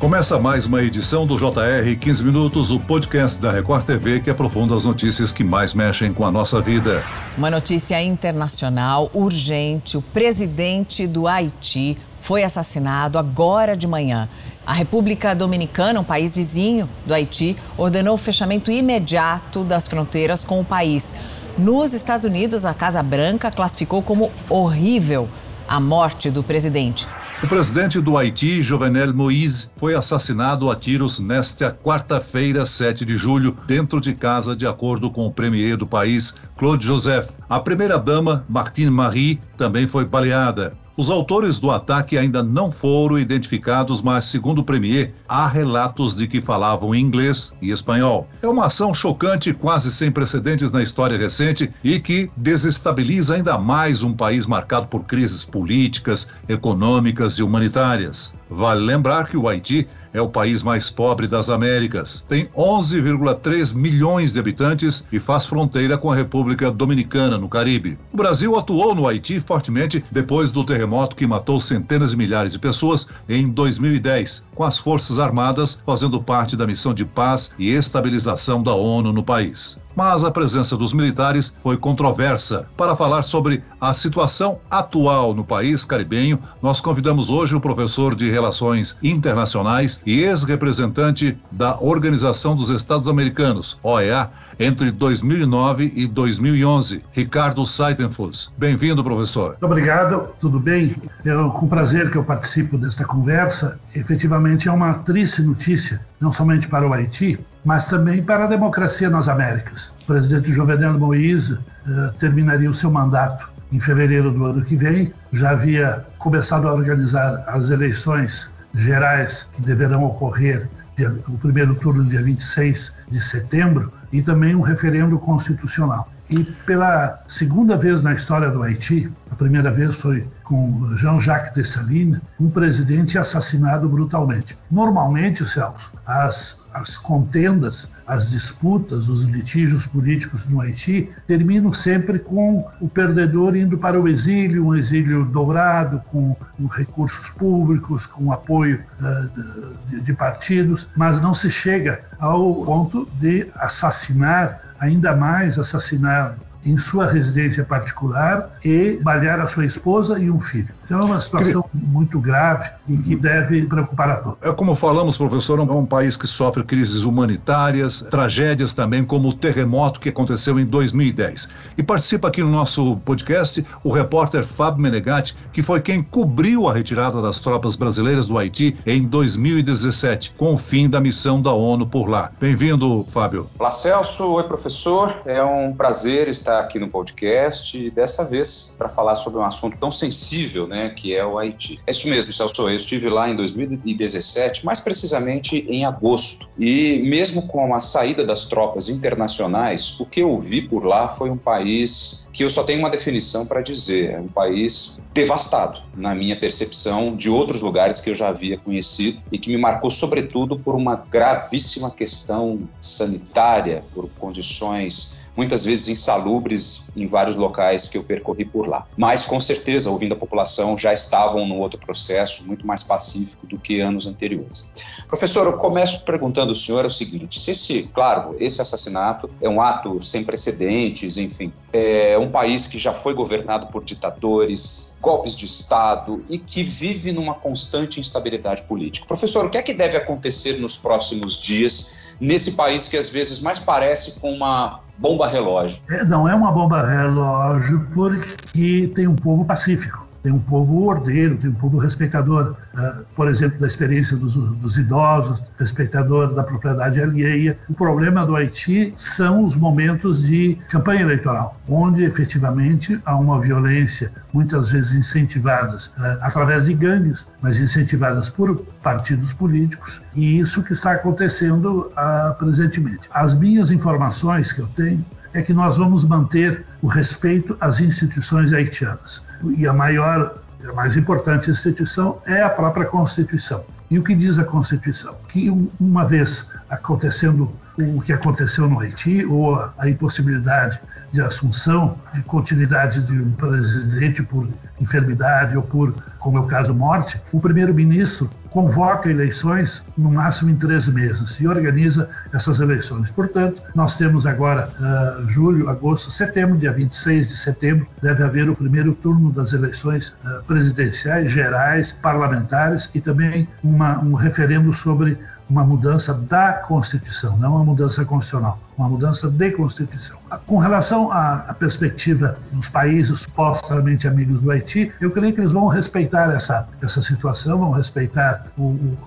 Começa mais uma edição do JR 15 Minutos, o podcast da Record TV que aprofunda as notícias que mais mexem com a nossa vida. Uma notícia internacional urgente: o presidente do Haiti foi assassinado agora de manhã. A República Dominicana, um país vizinho do Haiti, ordenou o fechamento imediato das fronteiras com o país. Nos Estados Unidos, a Casa Branca classificou como horrível a morte do presidente. O presidente do Haiti, Jovenel Moïse, foi assassinado a tiros nesta quarta-feira, 7 de julho, dentro de casa, de acordo com o premier do país, Claude Joseph. A primeira-dama, Martine Marie, também foi baleada. Os autores do ataque ainda não foram identificados, mas, segundo o Premier, há relatos de que falavam inglês e espanhol. É uma ação chocante, quase sem precedentes na história recente e que desestabiliza ainda mais um país marcado por crises políticas, econômicas e humanitárias. Vale lembrar que o Haiti é o país mais pobre das Américas. Tem 11,3 milhões de habitantes e faz fronteira com a República Dominicana, no Caribe. O Brasil atuou no Haiti fortemente depois do terremoto que matou centenas de milhares de pessoas em 2010, com as Forças Armadas fazendo parte da missão de paz e estabilização da ONU no país mas a presença dos militares foi controversa. Para falar sobre a situação atual no país caribenho, nós convidamos hoje o professor de Relações Internacionais e ex-representante da Organização dos Estados Americanos, OEA, entre 2009 e 2011, Ricardo Seitenfuss. Bem-vindo, professor. Muito obrigado, tudo bem? Eu, com prazer que eu participo desta conversa. Efetivamente é uma triste notícia, não somente para o Haiti, mas também para a democracia nas Américas. O presidente Jovenel Moïse eh, terminaria o seu mandato em fevereiro do ano que vem, já havia começado a organizar as eleições gerais que deverão ocorrer dia, primeiro turno dia 26 de setembro e também um referendo constitucional. E pela segunda vez na história do Haiti, a primeira vez foi com Jean-Jacques Dessalines, um presidente assassinado brutalmente. Normalmente, Celso, as, as contendas, as disputas, os litígios políticos no Haiti terminam sempre com o perdedor indo para o exílio, um exílio dourado, com, com recursos públicos, com apoio uh, de, de partidos, mas não se chega ao ponto de assassinar ainda mais assassinado em sua residência particular e balear a sua esposa e um filho. Então é uma situação muito grave e que deve preocupar a todos. É como falamos, professor, é um país que sofre crises humanitárias, tragédias também, como o terremoto que aconteceu em 2010. E participa aqui no nosso podcast o repórter Fábio Menegatti, que foi quem cobriu a retirada das tropas brasileiras do Haiti em 2017, com o fim da missão da ONU por lá. Bem-vindo, Fábio. Olá, Celso. Oi, professor. É um prazer estar aqui no podcast e dessa vez para falar sobre um assunto tão sensível, né? Né, que é o Haiti. É isso mesmo, Celso. Eu estive lá em 2017, mais precisamente em agosto. E mesmo com a saída das tropas internacionais, o que eu vi por lá foi um país que eu só tenho uma definição para dizer: é um país devastado, na minha percepção, de outros lugares que eu já havia conhecido e que me marcou, sobretudo, por uma gravíssima questão sanitária, por condições muitas vezes insalubres em vários locais que eu percorri por lá. Mas, com certeza, ouvindo a população, já estavam num outro processo muito mais pacífico do que anos anteriores. Professor, eu começo perguntando ao senhor o seguinte: se esse, claro, esse assassinato é um ato sem precedentes, enfim, é um país que já foi governado por ditadores, golpes de Estado e que vive numa constante instabilidade política. Professor, o que é que deve acontecer nos próximos dias nesse país que às vezes mais parece com uma bomba relógio? É, não é uma bomba relógio porque tem um povo pacífico tem um povo ordeiro, tem um povo respeitador, uh, por exemplo, da experiência dos, dos, idosos, respeitador da propriedade alheia. O problema do Haiti são os momentos de campanha eleitoral, onde efetivamente há uma violência, muitas vezes incentivadas uh, através de gangues, mas incentivadas por partidos políticos, e isso que está acontecendo uh, presentemente. As minhas informações que eu tenho é que nós vamos manter o respeito às instituições haitianas. E a maior, a mais importante instituição é a própria Constituição. E o que diz a Constituição? Que uma vez acontecendo o que aconteceu no Haiti ou a impossibilidade de assunção, de continuidade de um presidente por enfermidade ou por, como é o caso, morte, o primeiro-ministro convoca eleições no máximo em três meses e organiza essas eleições. Portanto, nós temos agora uh, julho, agosto, setembro, dia 26 de setembro, deve haver o primeiro turno das eleições uh, presidenciais, gerais, parlamentares e também uma, um referendo sobre uma mudança da Constituição, não uma mudança constitucional, uma mudança de Constituição. Com relação à, perspectiva dos países supostamente amigos do Haiti, eu creio que eles vão respeitar essa, essa situação, vão respeitar o, o,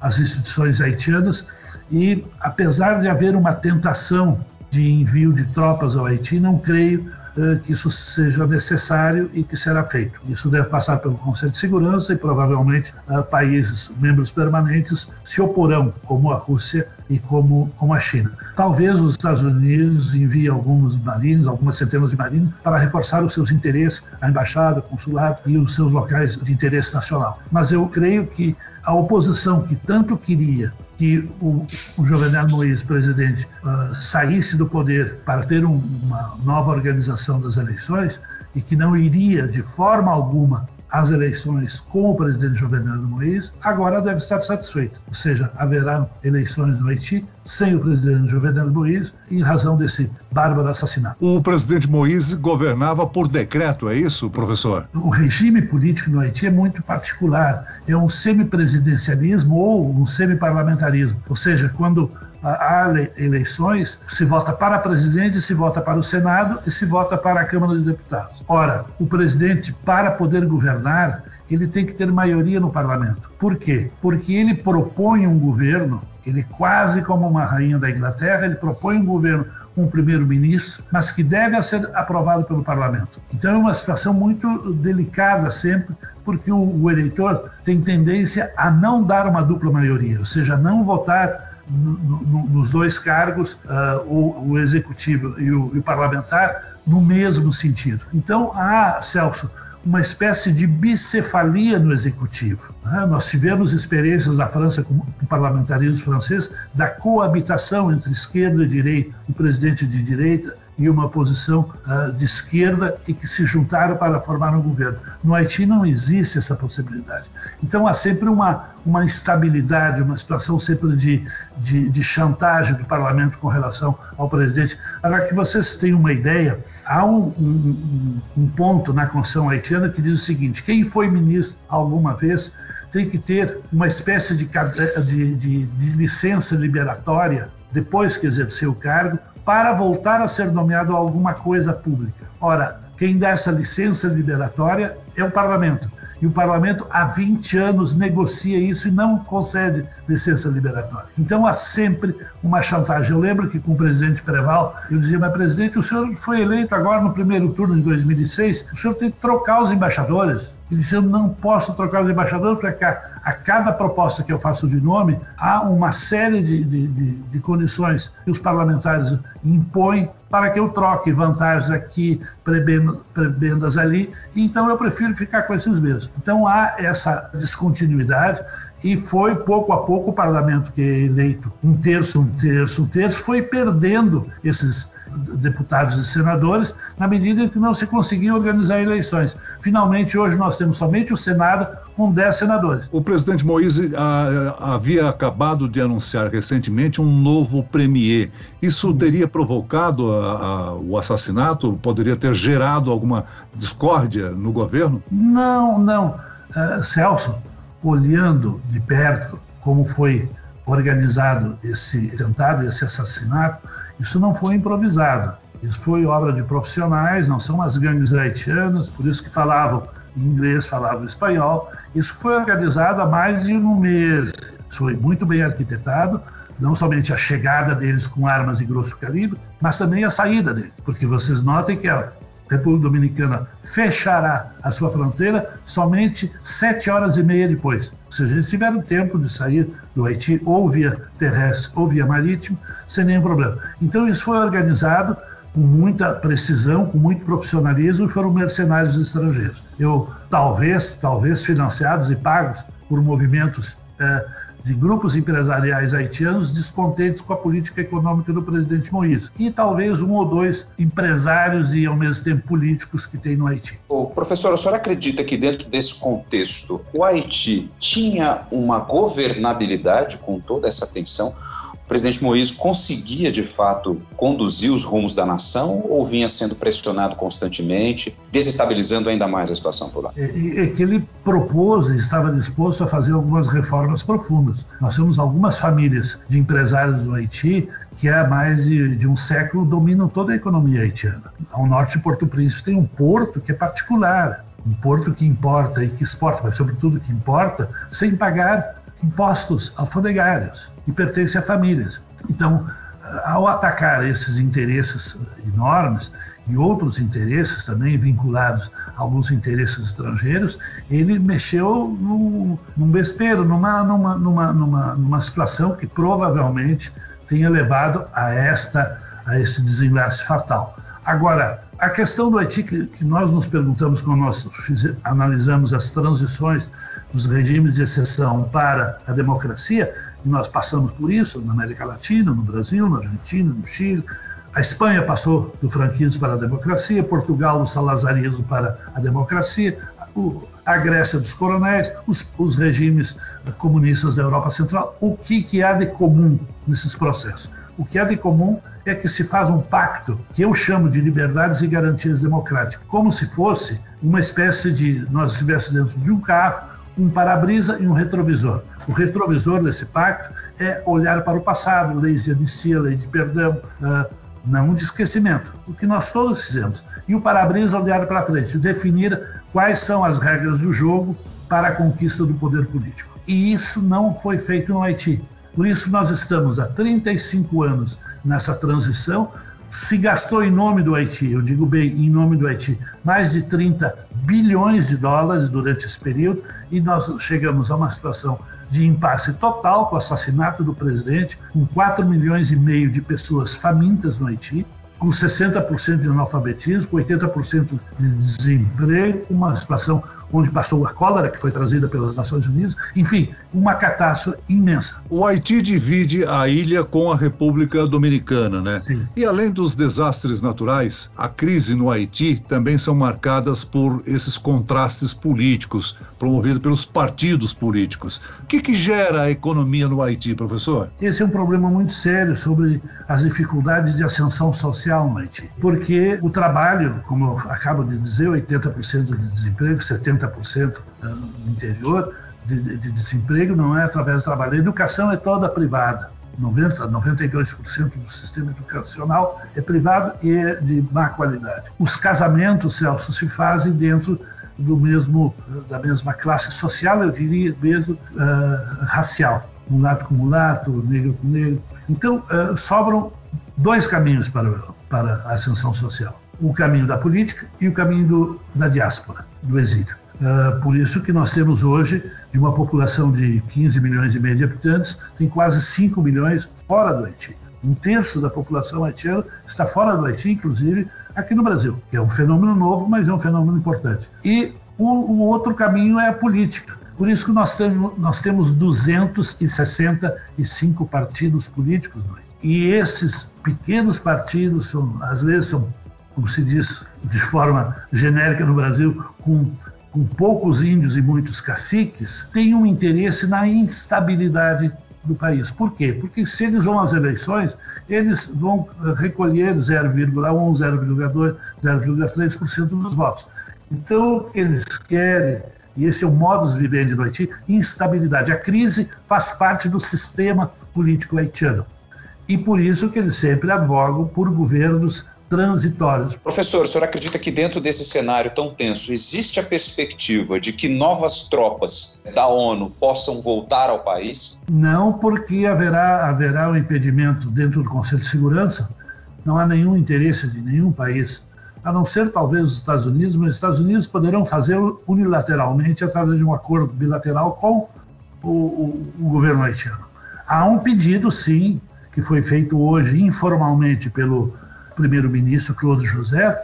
as instituições haitianas e, apesar de haver uma tentação de envio de tropas ao Haiti, não creio que isso seja necessário e que será feito. Isso deve passar pelo Conselho de Segurança e provavelmente eh, países membros permanentes se oporão, como a Rússia e como, como a China. Talvez os Estados Unidos enviem alguns marinhos, algumas centenas de marinhos, para reforçar os seus interesses, a embaixada, o consulado e os seus locais de interesse nacional. Mas eu creio que a oposição que tanto queria que o, o Jovenel Moïse, presidente, uh, saísse do poder para ter um, uma nova organização das eleições e que não iria de forma alguma as eleições com o presidente Jovenel Moïse, agora deve estar satisfeita. Ou seja, haverá eleições no Haiti sem o presidente Jovenel Moïse em razão desse bárbaro assassinato. O presidente Moïse governava por decreto, é isso, professor? O regime político no Haiti é muito particular. É um semipresidencialismo ou um semiparlamentarismo. Ou seja, quando há eleições, se vota para presidente, se vota para o Senado e se vota para a Câmara de Deputados. Ora, o presidente, para poder governar, ele tem que ter maioria no parlamento. Por quê? Porque ele propõe um governo, ele quase como uma rainha da Inglaterra, ele propõe um governo com um primeiro-ministro, mas que deve ser aprovado pelo parlamento. Então é uma situação muito delicada sempre, porque o eleitor tem tendência a não dar uma dupla maioria, ou seja, não votar no, nos dois cargos, uh, o, o, executivo e o, e o parlamentar, no mesmo sentido. Então, há, Celso, uma espécie de bicefalia no executivo. Né? Nós tivemos experiências na França com, com parlamentarismo francês da coabitação entre esquerda e direita, o presidente de direita e uma posição uh, de esquerda e que se juntaram para formar um governo. No Haiti não existe essa possibilidade. Então há sempre uma, uma instabilidade, uma situação sempre de, de, de chantagem do parlamento com relação ao presidente. Para que vocês tenham uma ideia, há um, um, um ponto na Constituição haitiana que diz o seguinte: quem foi ministro alguma vez tem que ter uma espécie de, de, de, de licença liberatória depois que exerceu o cargo para voltar a ser nomeado a alguma coisa pública. Ora, quem dá essa licença liberatória é o parlamento. E o parlamento há 20 anos negocia isso e não concede licença liberatória. Então há sempre uma chantagem. Eu lembro que com o presidente Preval, eu dizia, mas presidente, o senhor foi eleito agora no primeiro turno de 2006, o senhor tem que trocar os embaixadores. Eu não posso trocar os embaixadores, porque a, a cada proposta que eu faço de nome, há uma série de, de, de, de condições que os parlamentares impõem para que eu troque vantagens aqui, prebendas ali, então eu prefiro ficar com esses mesmos. Então há essa descontinuidade e foi pouco a pouco o parlamento que é eleito um terço, um terço, um terço, foi perdendo esses deputados e senadores, na medida em que não se conseguia organizar eleições. Finalmente, hoje nós temos somente o Senado com 10 senadores. O presidente Moise ah, havia acabado de anunciar recentemente um novo premier. Isso teria provocado a, a, o assassinato? Poderia ter gerado alguma discórdia no governo? Não, não. Uh, Celso, olhando de perto como foi organizado esse atentado, esse assassinato, isso não foi improvisado. Isso foi obra de profissionais, não são as gangues haitianas, por isso que falavam inglês, falavam espanhol. Isso foi organizado há mais de um mês. Foi muito bem arquitetado, não somente a chegada deles com armas de grosso calibre, mas também a saída deles. Porque vocês notem que República Dominicana fechará a sua fronteira somente sete horas e meia depois. Ou seja, eles tiveram tempo de sair do Haiti ou via terrestre ou via marítimo sem nenhum problema. Então isso foi organizado com muita precisão, com muito profissionalismo e foram mercenários estrangeiros. Eu talvez, talvez financiados e pagos por movimentos eh, de grupos empresariais haitianos descontentes com a política econômica do presidente Moïse. E talvez um ou dois empresários e, ao mesmo tempo, políticos que tem no Haiti. O professor, a senhora acredita que dentro desse contexto o Haiti tinha uma governabilidade com toda essa tensão? O presidente Moïse conseguia de fato conduzir os rumos da nação ou vinha sendo pressionado constantemente, desestabilizando ainda mais a situação por lá? É, é que ele propôs e estava disposto a fazer algumas reformas profundas. Nós temos algumas famílias de empresários do Haiti que há mais de, de um século dominam toda a economia haitiana. Ao norte de Porto Príncipe tem um porto que é particular, um porto que importa e que exporta, mas sobretudo que importa, sem pagar impostos alfandegários e pertence a famílias. Então, ao atacar esses interesses enormes e outros interesses também vinculados a alguns interesses estrangeiros, ele mexeu num, num vespeiro, numa, numa, numa, numa, numa situação que provavelmente tenha levado a esta a esse desenlace fatal. Agora, a questão do Haiti que, que nós nos perguntamos quando nós analisamos as transições dos regimes de exceção para a democracia, e nós passamos por isso na América Latina, no Brasil, na Argentina, no Chile. A Espanha passou do franquismo para a democracia, Portugal do salazarismo para a democracia, a Grécia dos coronéis, os, os regimes comunistas da Europa Central. O que, que há de comum nesses processos? O que há de comum é que se faz um pacto que eu chamo de liberdades e garantias democráticas, como se fosse uma espécie de nós estivéssemos dentro de um carro um para-brisa e um retrovisor. O retrovisor desse pacto é olhar para o passado, leis de anistia, lei de perdão, uh, não de esquecimento, o que nós todos fizemos. E o para-brisa olhar para frente, definir quais são as regras do jogo para a conquista do poder político. E isso não foi feito no Haiti. Por isso nós estamos há 35 anos nessa transição, se gastou em nome do Haiti, eu digo bem, em nome do Haiti, mais de 30 bilhões de dólares durante esse período e nós chegamos a uma situação de impasse total com o assassinato do presidente, com 4 milhões e meio de pessoas famintas no Haiti, com 60% de analfabetismo, com 80% de desemprego, uma situação onde passou a cólera, que foi trazida pelas Nações Unidas, enfim, uma catástrofe imensa. O Haiti divide a ilha com a República Dominicana, né? Sim. E além dos desastres naturais, a crise no Haiti também são marcadas por esses contrastes políticos promovidos pelos partidos políticos. O que, que gera a economia no Haiti, professor? Esse é um problema muito sério sobre as dificuldades de ascensão social no Haiti, porque o trabalho, como eu acabo de dizer, 80% de desemprego, 70% 30% no interior de, de, desemprego não é através do trabalho. A educação é toda privada. 90, 92% do sistema educacional é privado e é de má qualidade. Os casamentos, Celso, se fazem dentro do mesmo da mesma classe social, eu diria mesmo uh, racial, mulato com mulato, negro com negro. Então uh, sobram dois caminhos para para a ascensão social: o caminho da política e o caminho do, da diáspora, do exílio. Uh, por isso que nós temos hoje, de uma população de 15 milhões e meio de habitantes, tem quase 5 milhões fora do Haiti. Um terço da população haitiana está fora do Haiti, inclusive aqui no Brasil, que é um fenômeno novo, mas é um fenômeno importante. E o, o outro caminho é a política. Por isso que nós temos, nós temos 265 partidos políticos no Haiti. E esses pequenos partidos, são, às vezes são, como se diz de forma genérica no Brasil, com com poucos índios e muitos caciques, tem um interesse na instabilidade do país. Por quê? Porque se eles vão às eleições, eles vão eh, recolher 0,1, 0,2, 0,3% dos votos. Então, eles querem, e esse é o modus vivendi do Haiti, instabilidade. A crise faz parte do sistema político haitiano. E por isso que eles sempre advogam por governos transitórios. Professor, o senhor acredita que dentro desse cenário tão tenso existe a perspectiva de que novas tropas da ONU possam voltar ao país? Não, porque haverá, haverá um impedimento dentro do Conselho de Segurança. Não há nenhum interesse de nenhum país, a não ser talvez os Estados Unidos, mas os Estados Unidos poderão fazer unilateralmente através de um acordo bilateral com o, o, o governo haitiano. Há um pedido, sim, que foi feito hoje informalmente pelo primeiro-ministro Claude Joseph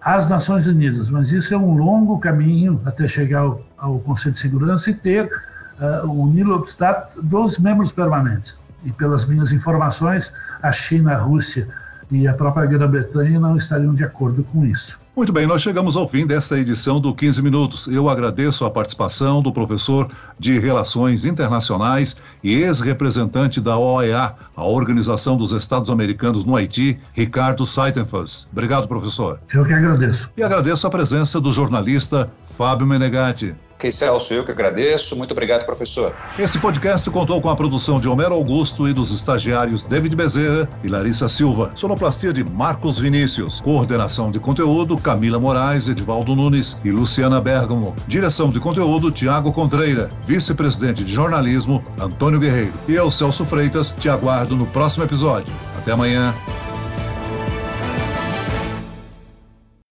às Nações Unidas, mas isso é um longo caminho até chegar ao, ao Conselho de Segurança e ter uh, o Nilo obstat dos membros permanentes. E pelas minhas informações, a China, a Rússia e a própria Grã-Bretanha não estariam de acordo com isso. Muito bem, nós chegamos ao fim desta edição do 15 Minutos. Eu agradeço a participação do professor de Relações Internacionais e ex-representante da OEA, a Organização dos Estados Americanos no Haiti, Ricardo Seitenfels. Obrigado, professor. Eu que agradeço. E agradeço a presença do jornalista Fábio Menegatti. Que Celso, eu que agradeço. Muito obrigado, professor. Esse podcast contou com a produção de Homero Augusto e dos estagiários David Bezerra e Larissa Silva. Sonoplastia de Marcos Vinícius. Coordenação de conteúdo Camila Moraes, Edvaldo Nunes e Luciana Bergamo. Direção de conteúdo Tiago Contreira. Vice-presidente de jornalismo Antônio Guerreiro. E eu, Celso Freitas, te aguardo no próximo episódio. Até amanhã.